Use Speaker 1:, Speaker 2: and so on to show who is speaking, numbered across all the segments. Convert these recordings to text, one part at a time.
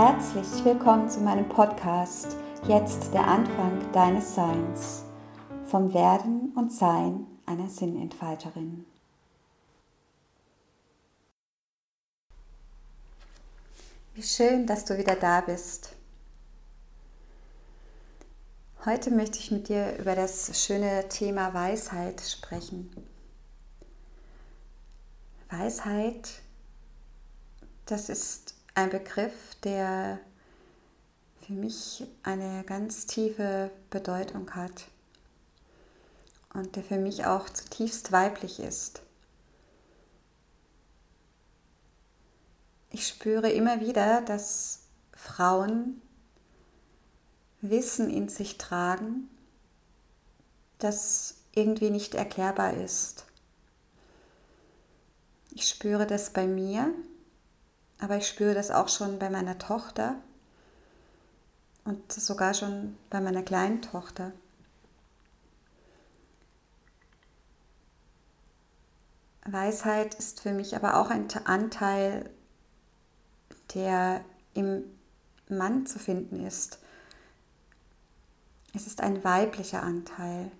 Speaker 1: Herzlich willkommen zu meinem Podcast Jetzt der Anfang deines Seins vom Werden und Sein einer Sinnentfalterin. Wie schön, dass du wieder da bist. Heute möchte ich mit dir über das schöne Thema Weisheit sprechen. Weisheit, das ist ein Begriff, der für mich eine ganz tiefe Bedeutung hat und der für mich auch zutiefst weiblich ist. Ich spüre immer wieder, dass Frauen Wissen in sich tragen, das irgendwie nicht erklärbar ist. Ich spüre das bei mir, aber ich spüre das auch schon bei meiner Tochter und sogar schon bei meiner kleinen Tochter. Weisheit ist für mich aber auch ein Anteil, der im Mann zu finden ist. Es ist ein weiblicher Anteil.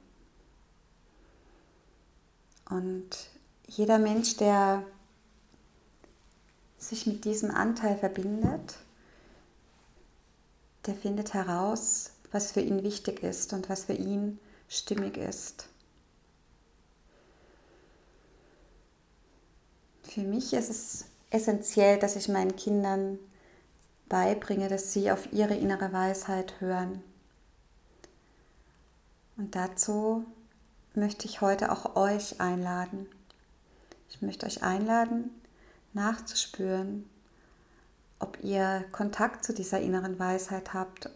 Speaker 1: Und jeder Mensch, der sich mit diesem Anteil verbindet, der findet heraus, was für ihn wichtig ist und was für ihn stimmig ist. Für mich ist es essentiell, dass ich meinen Kindern beibringe, dass sie auf ihre innere Weisheit hören. Und dazu möchte ich heute auch euch einladen. Ich möchte euch einladen, nachzuspüren, ob ihr Kontakt zu dieser inneren Weisheit habt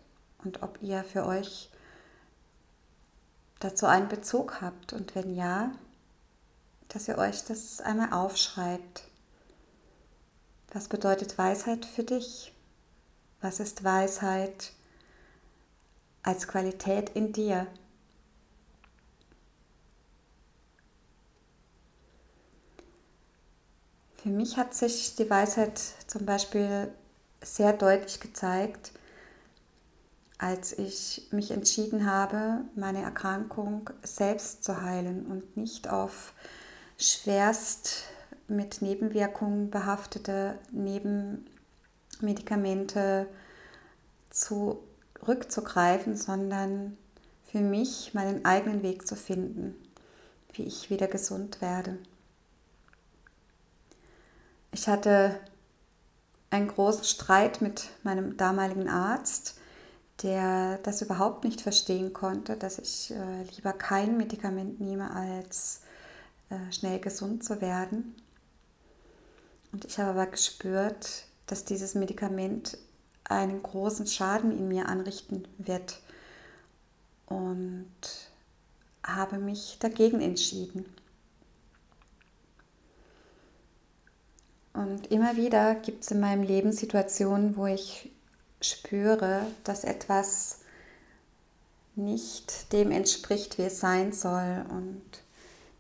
Speaker 1: und ob ihr für euch dazu einen Bezug habt. Und wenn ja, dass ihr euch das einmal aufschreibt. Was bedeutet Weisheit für dich? Was ist Weisheit als Qualität in dir? Für mich hat sich die Weisheit zum Beispiel sehr deutlich gezeigt, als ich mich entschieden habe, meine Erkrankung selbst zu heilen und nicht auf schwerst mit Nebenwirkungen behaftete Nebenmedikamente zurückzugreifen, sondern für mich meinen eigenen Weg zu finden, wie ich wieder gesund werde. Ich hatte einen großen Streit mit meinem damaligen Arzt, der das überhaupt nicht verstehen konnte, dass ich äh, lieber kein Medikament nehme, als äh, schnell gesund zu werden. Und ich habe aber gespürt, dass dieses Medikament einen großen Schaden in mir anrichten wird und habe mich dagegen entschieden. Und immer wieder gibt es in meinem Leben Situationen, wo ich spüre, dass etwas nicht dem entspricht, wie es sein soll. Und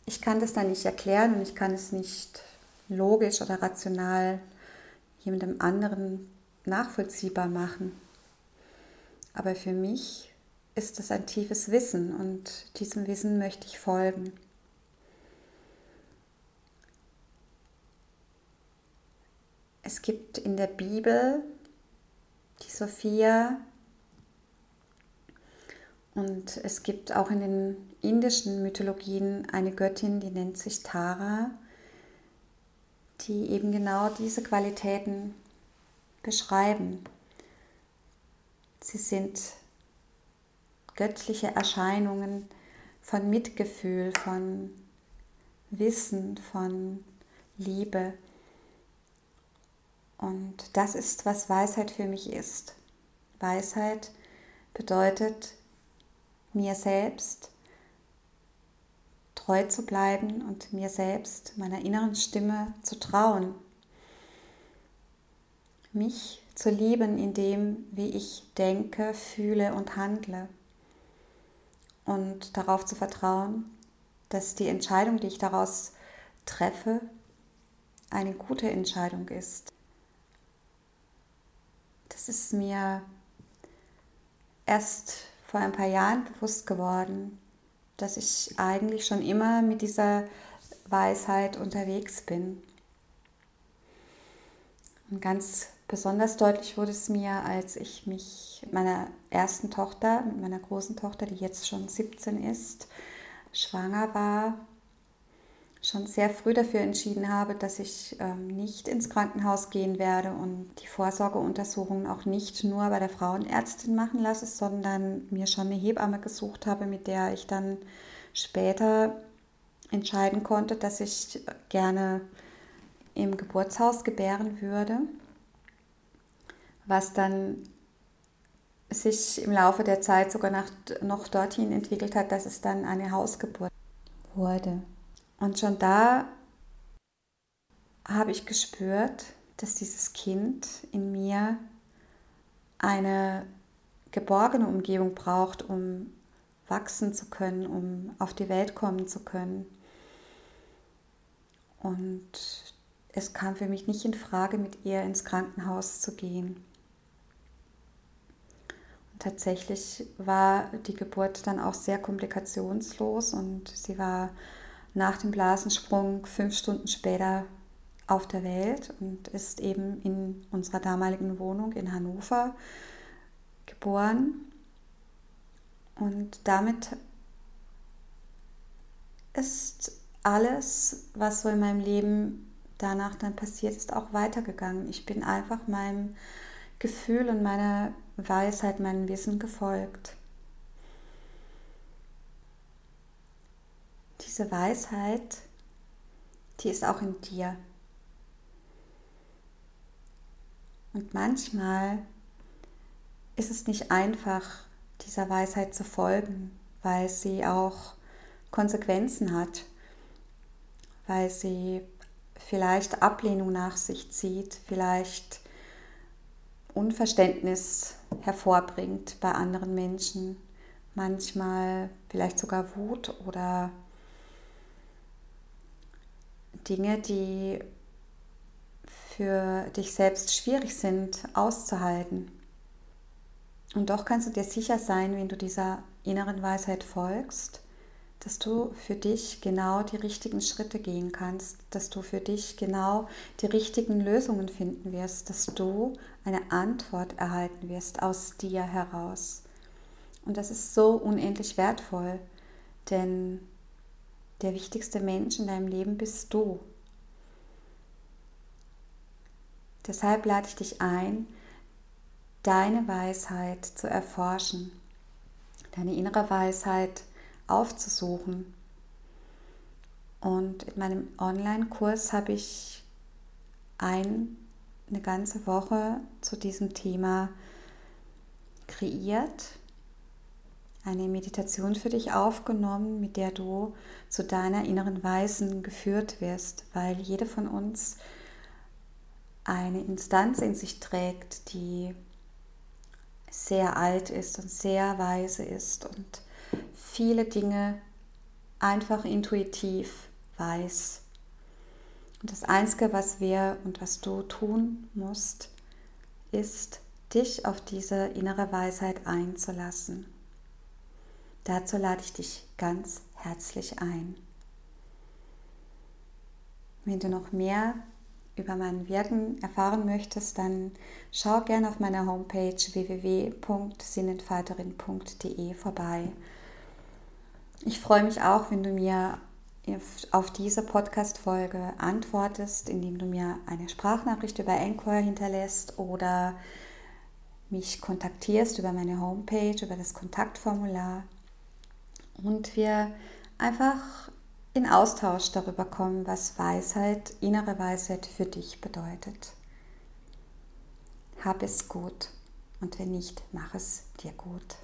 Speaker 1: ich kann das dann nicht erklären und ich kann es nicht logisch oder rational jemandem anderen nachvollziehbar machen. Aber für mich ist es ein tiefes Wissen und diesem Wissen möchte ich folgen. Es gibt in der Bibel die Sophia und es gibt auch in den indischen Mythologien eine Göttin, die nennt sich Tara, die eben genau diese Qualitäten beschreiben. Sie sind göttliche Erscheinungen von Mitgefühl, von Wissen, von Liebe. Und das ist, was Weisheit für mich ist. Weisheit bedeutet, mir selbst treu zu bleiben und mir selbst, meiner inneren Stimme zu trauen. Mich zu lieben in dem, wie ich denke, fühle und handle. Und darauf zu vertrauen, dass die Entscheidung, die ich daraus treffe, eine gute Entscheidung ist das ist mir erst vor ein paar Jahren bewusst geworden, dass ich eigentlich schon immer mit dieser Weisheit unterwegs bin. Und ganz besonders deutlich wurde es mir, als ich mich meiner ersten Tochter, meiner großen Tochter, die jetzt schon 17 ist, schwanger war, schon sehr früh dafür entschieden habe, dass ich ähm, nicht ins Krankenhaus gehen werde und die Vorsorgeuntersuchungen auch nicht nur bei der Frauenärztin machen lasse, sondern mir schon eine Hebamme gesucht habe, mit der ich dann später entscheiden konnte, dass ich gerne im Geburtshaus gebären würde, was dann sich im Laufe der Zeit sogar noch dorthin entwickelt hat, dass es dann eine Hausgeburt wurde. Und schon da habe ich gespürt, dass dieses Kind in mir eine geborgene Umgebung braucht, um wachsen zu können, um auf die Welt kommen zu können. Und es kam für mich nicht in Frage, mit ihr ins Krankenhaus zu gehen. Und tatsächlich war die Geburt dann auch sehr komplikationslos und sie war nach dem Blasensprung fünf Stunden später auf der Welt und ist eben in unserer damaligen Wohnung in Hannover geboren. Und damit ist alles, was so in meinem Leben danach dann passiert ist, auch weitergegangen. Ich bin einfach meinem Gefühl und meiner Weisheit, meinem Wissen gefolgt. Diese Weisheit, die ist auch in dir. Und manchmal ist es nicht einfach, dieser Weisheit zu folgen, weil sie auch Konsequenzen hat, weil sie vielleicht Ablehnung nach sich zieht, vielleicht Unverständnis hervorbringt bei anderen Menschen, manchmal vielleicht sogar Wut oder Dinge, die für dich selbst schwierig sind auszuhalten. Und doch kannst du dir sicher sein, wenn du dieser inneren Weisheit folgst, dass du für dich genau die richtigen Schritte gehen kannst, dass du für dich genau die richtigen Lösungen finden wirst, dass du eine Antwort erhalten wirst aus dir heraus. Und das ist so unendlich wertvoll, denn der wichtigste Mensch in deinem Leben bist du. Deshalb lade ich dich ein, deine Weisheit zu erforschen, deine innere Weisheit aufzusuchen. Und in meinem Online-Kurs habe ich ein, eine ganze Woche zu diesem Thema kreiert eine Meditation für dich aufgenommen, mit der du zu deiner inneren Weisen geführt wirst, weil jede von uns eine Instanz in sich trägt, die sehr alt ist und sehr weise ist und viele Dinge einfach intuitiv weiß. Und das Einzige, was wir und was du tun musst, ist, dich auf diese innere Weisheit einzulassen. Dazu lade ich dich ganz herzlich ein. Wenn du noch mehr über mein Wirken erfahren möchtest, dann schau gerne auf meiner Homepage www.sinnentfalterin.de vorbei. Ich freue mich auch, wenn du mir auf diese Podcast-Folge antwortest, indem du mir eine Sprachnachricht über Anchor hinterlässt oder mich kontaktierst über meine Homepage, über das Kontaktformular und wir einfach in Austausch darüber kommen, was Weisheit, innere Weisheit für dich bedeutet. Hab es gut und wenn nicht, mach es dir gut.